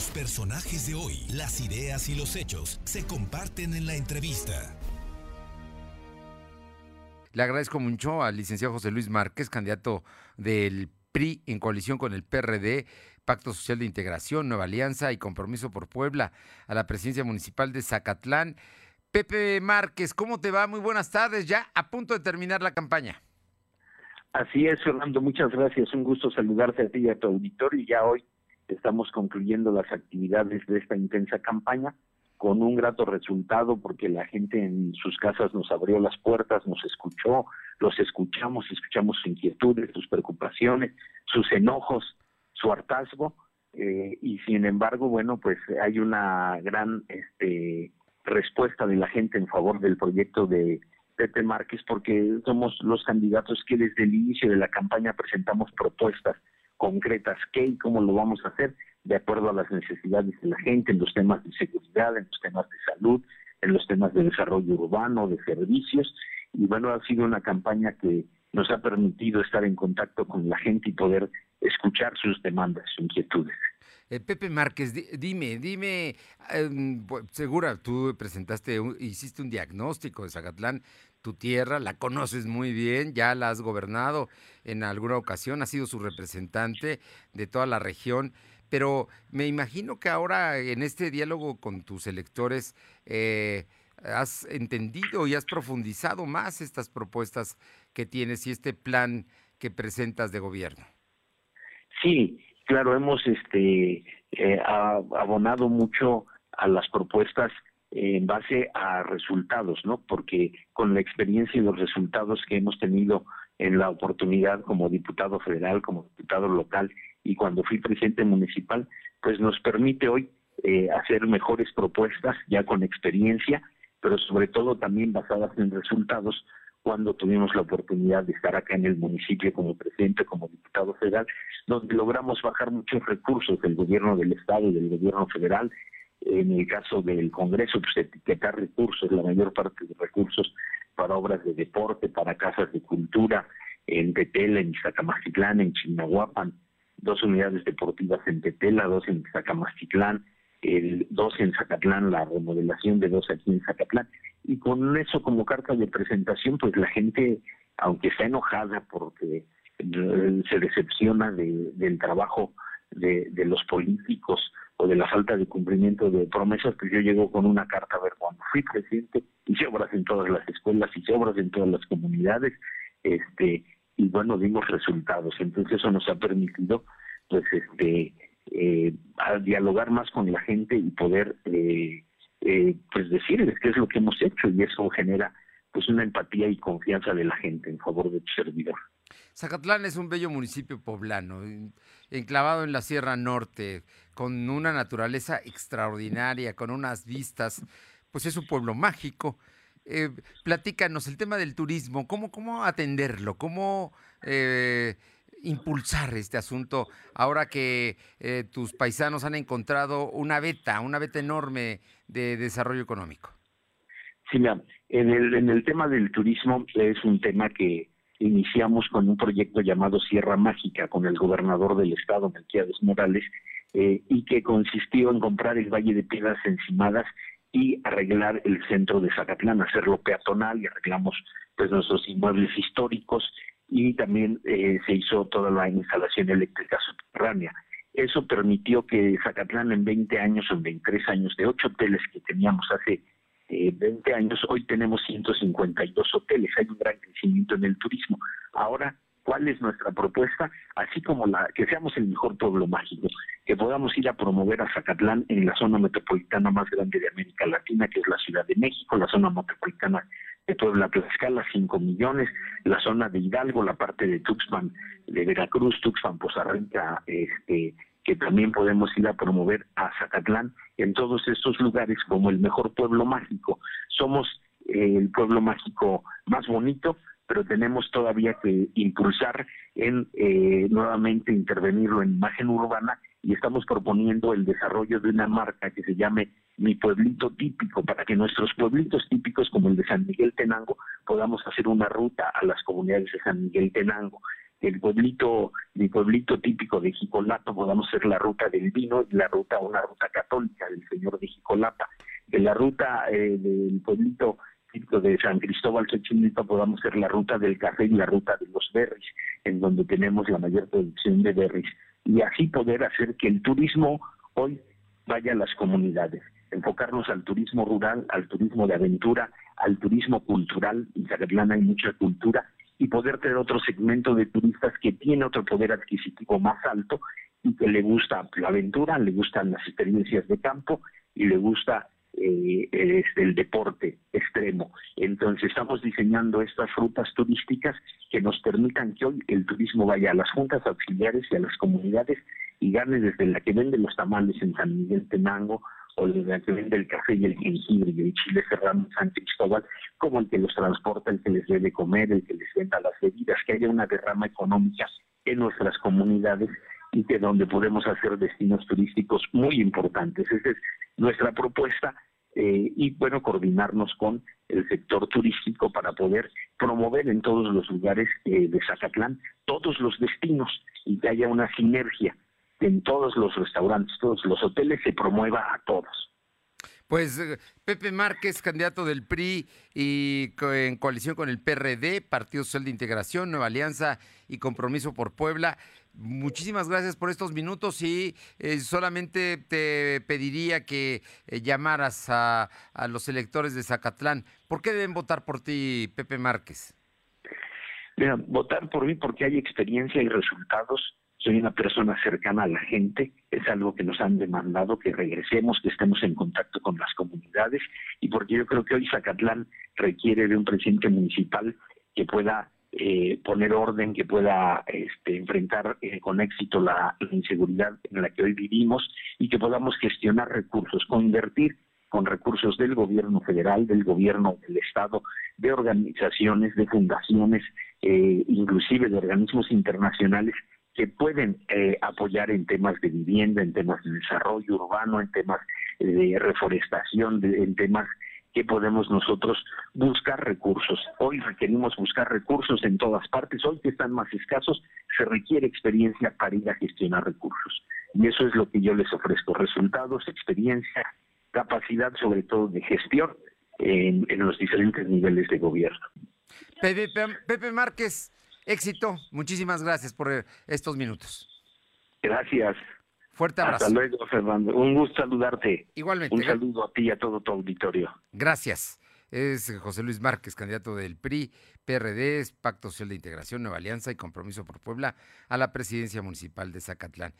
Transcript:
Los personajes de hoy, las ideas y los hechos se comparten en la entrevista. Le agradezco mucho al licenciado José Luis Márquez, candidato del PRI en coalición con el PRD, Pacto Social de Integración, Nueva Alianza y Compromiso por Puebla, a la presidencia municipal de Zacatlán. Pepe Márquez, ¿cómo te va? Muy buenas tardes, ya a punto de terminar la campaña. Así es, Fernando, muchas gracias. Un gusto saludarte a ti y a tu auditorio. Y ya hoy estamos concluyendo las actividades de esta intensa campaña con un grato resultado porque la gente en sus casas nos abrió las puertas, nos escuchó, los escuchamos, escuchamos sus inquietudes, sus preocupaciones, sus enojos, su hartazgo eh, y sin embargo, bueno, pues hay una gran este, respuesta de la gente en favor del proyecto de Pepe Márquez porque somos los candidatos que desde el inicio de la campaña presentamos propuestas concretas, qué y cómo lo vamos a hacer de acuerdo a las necesidades de la gente en los temas de seguridad, en los temas de salud, en los temas de desarrollo urbano, de servicios. Y bueno, ha sido una campaña que nos ha permitido estar en contacto con la gente y poder escuchar sus demandas, sus inquietudes. Eh, Pepe Márquez, dime, dime, em, segura, tú presentaste, hiciste un diagnóstico de Zacatlán, tu tierra, la conoces muy bien, ya la has gobernado en alguna ocasión, has sido su representante de toda la región, pero me imagino que ahora en este diálogo con tus electores eh, has entendido y has profundizado más estas propuestas que tienes y este plan que presentas de gobierno. Sí, claro, hemos este eh, abonado mucho a las propuestas en base a resultados, ¿no? Porque con la experiencia y los resultados que hemos tenido en la oportunidad como diputado federal, como diputado local y cuando fui presidente municipal, pues nos permite hoy eh, hacer mejores propuestas ya con experiencia, pero sobre todo también basadas en resultados cuando tuvimos la oportunidad de estar acá en el municipio como presidente, como diputado federal, donde logramos bajar muchos recursos del gobierno del Estado y del gobierno federal. En el caso del Congreso, pues etiquetar recursos, la mayor parte de recursos para obras de deporte, para casas de cultura, en Tetela, en Zacamacitlán, en Chinahuapan, dos unidades deportivas en Tetela, dos en Zacamacitlán, el dos en Zacatlán, la remodelación de dos aquí en Zacatlán. Y con eso como carta de presentación, pues la gente, aunque está enojada porque eh, se decepciona del trabajo de, de, los políticos o de la falta de cumplimiento de promesas, pues yo llego con una carta a ver cuando fui presidente, hice obras en todas las escuelas, hice obras en todas las comunidades, este y bueno, dimos resultados. Entonces eso nos ha permitido pues este eh, dialogar más con la gente y poder eh, eh, pues decirles qué es lo que hemos hecho y eso genera pues una empatía y confianza de la gente en favor de tu servidor. Zacatlán es un bello municipio poblano, enclavado en la Sierra Norte, con una naturaleza extraordinaria, con unas vistas, pues es un pueblo mágico. Eh, platícanos el tema del turismo, cómo, cómo atenderlo, cómo eh, impulsar este asunto ahora que eh, tus paisanos han encontrado una beta, una beta enorme de desarrollo económico? Sí, mira, en el, en el tema del turismo es un tema que iniciamos con un proyecto llamado Sierra Mágica con el gobernador del estado, Melquiades Morales, eh, y que consistió en comprar el Valle de Piedras Encimadas y arreglar el centro de Zacatlán, hacerlo peatonal y arreglamos pues nuestros inmuebles históricos y también eh, se hizo toda la instalación eléctrica subterránea. Eso permitió que Zacatlán en 20 años o en 23 años, de 8 hoteles que teníamos hace 20 eh, años, hoy tenemos 152 hoteles. Hay un gran crecimiento en el turismo. Ahora, ¿cuál es nuestra propuesta? Así como la que seamos el mejor pueblo mágico, que podamos ir a promover a Zacatlán en la zona metropolitana más grande de América Latina, que es la Ciudad de México, la zona metropolitana de Puebla Tlaxcala 5 millones, la zona de Hidalgo, la parte de Tuxpan, de Veracruz, Tuxpan, Poza este, que también podemos ir a promover a Zacatlán en todos estos lugares como el mejor pueblo mágico. Somos eh, el pueblo mágico más bonito, pero tenemos todavía que impulsar en eh, nuevamente intervenirlo en imagen urbana y estamos proponiendo el desarrollo de una marca que se llame Mi Pueblito Típico, para que nuestros pueblitos típicos como el de San Miguel Tenango podamos hacer una ruta a las comunidades de San Miguel Tenango. El pueblito, mi pueblito típico de Jicolato podamos ser la ruta del vino y la ruta, una ruta católica del Señor de Jicolapa, que la ruta eh, del pueblito típico de San Cristóbal Xochimilco podamos ser la ruta del café y la ruta de los berries, en donde tenemos la mayor producción de berries, y así poder hacer que el turismo hoy vaya a las comunidades, enfocarnos al turismo rural, al turismo de aventura, al turismo cultural, en Zacatlán hay mucha cultura, y poder tener otro segmento de turistas que tiene otro poder adquisitivo más alto y que le gusta la aventura, le gustan las experiencias de campo y le gusta eh, este, el deporte extremo. Entonces estamos diseñando estas rutas turísticas que nos permitan que hoy el turismo vaya a las juntas auxiliares y a las comunidades y gane desde la que vende los tamales en San Miguel Tenango el café y el jengibre y el chile serrano en San Cristóbal, como el que los transporta, el que les debe comer, el que les venda las bebidas, que haya una derrama económica en nuestras comunidades y que donde podemos hacer destinos turísticos muy importantes. Esa es nuestra propuesta eh, y bueno, coordinarnos con el sector turístico para poder promover en todos los lugares eh, de Zacatlán todos los destinos y que haya una sinergia en todos los restaurantes, todos los hoteles, se promueva a todos. Pues eh, Pepe Márquez, candidato del PRI y en coalición con el PRD, Partido Social de Integración, Nueva Alianza y Compromiso por Puebla. Muchísimas gracias por estos minutos y eh, solamente te pediría que eh, llamaras a, a los electores de Zacatlán. ¿Por qué deben votar por ti, Pepe Márquez? Mira, votar por mí porque hay experiencia y resultados soy una persona cercana a la gente, es algo que nos han demandado que regresemos, que estemos en contacto con las comunidades y porque yo creo que hoy Zacatlán requiere de un presidente municipal que pueda eh, poner orden, que pueda este, enfrentar eh, con éxito la, inseguridad en la que hoy vivimos y que podamos gestionar recursos, convertir con recursos del gobierno federal, del gobierno del Estado, de organizaciones, de fundaciones, eh, inclusive de organismos internacionales que pueden eh, apoyar en temas de vivienda, en temas de desarrollo urbano, en temas de reforestación, en temas que podemos nosotros buscar recursos. Hoy requerimos buscar recursos en todas partes, hoy que están más escasos, se requiere experiencia para ir a gestionar recursos. Y eso es lo que yo les ofrezco, resultados, experiencia, capacidad sobre todo de gestión en, los diferentes niveles de gobierno. Pepe, Pepe Márquez, Éxito. Muchísimas gracias por eh, estos minutos. Gracias. Fuerte abrazo. Hasta luego, Fernando. Un gusto saludarte. Igualmente. Un saludo a ti y a todo tu auditorio. Gracias. Es José Luis Márquez, candidato del PRI, PRD, Pacto Social de Integración, Nueva Alianza y Compromiso por Puebla a la presidencia municipal de Zacatlán.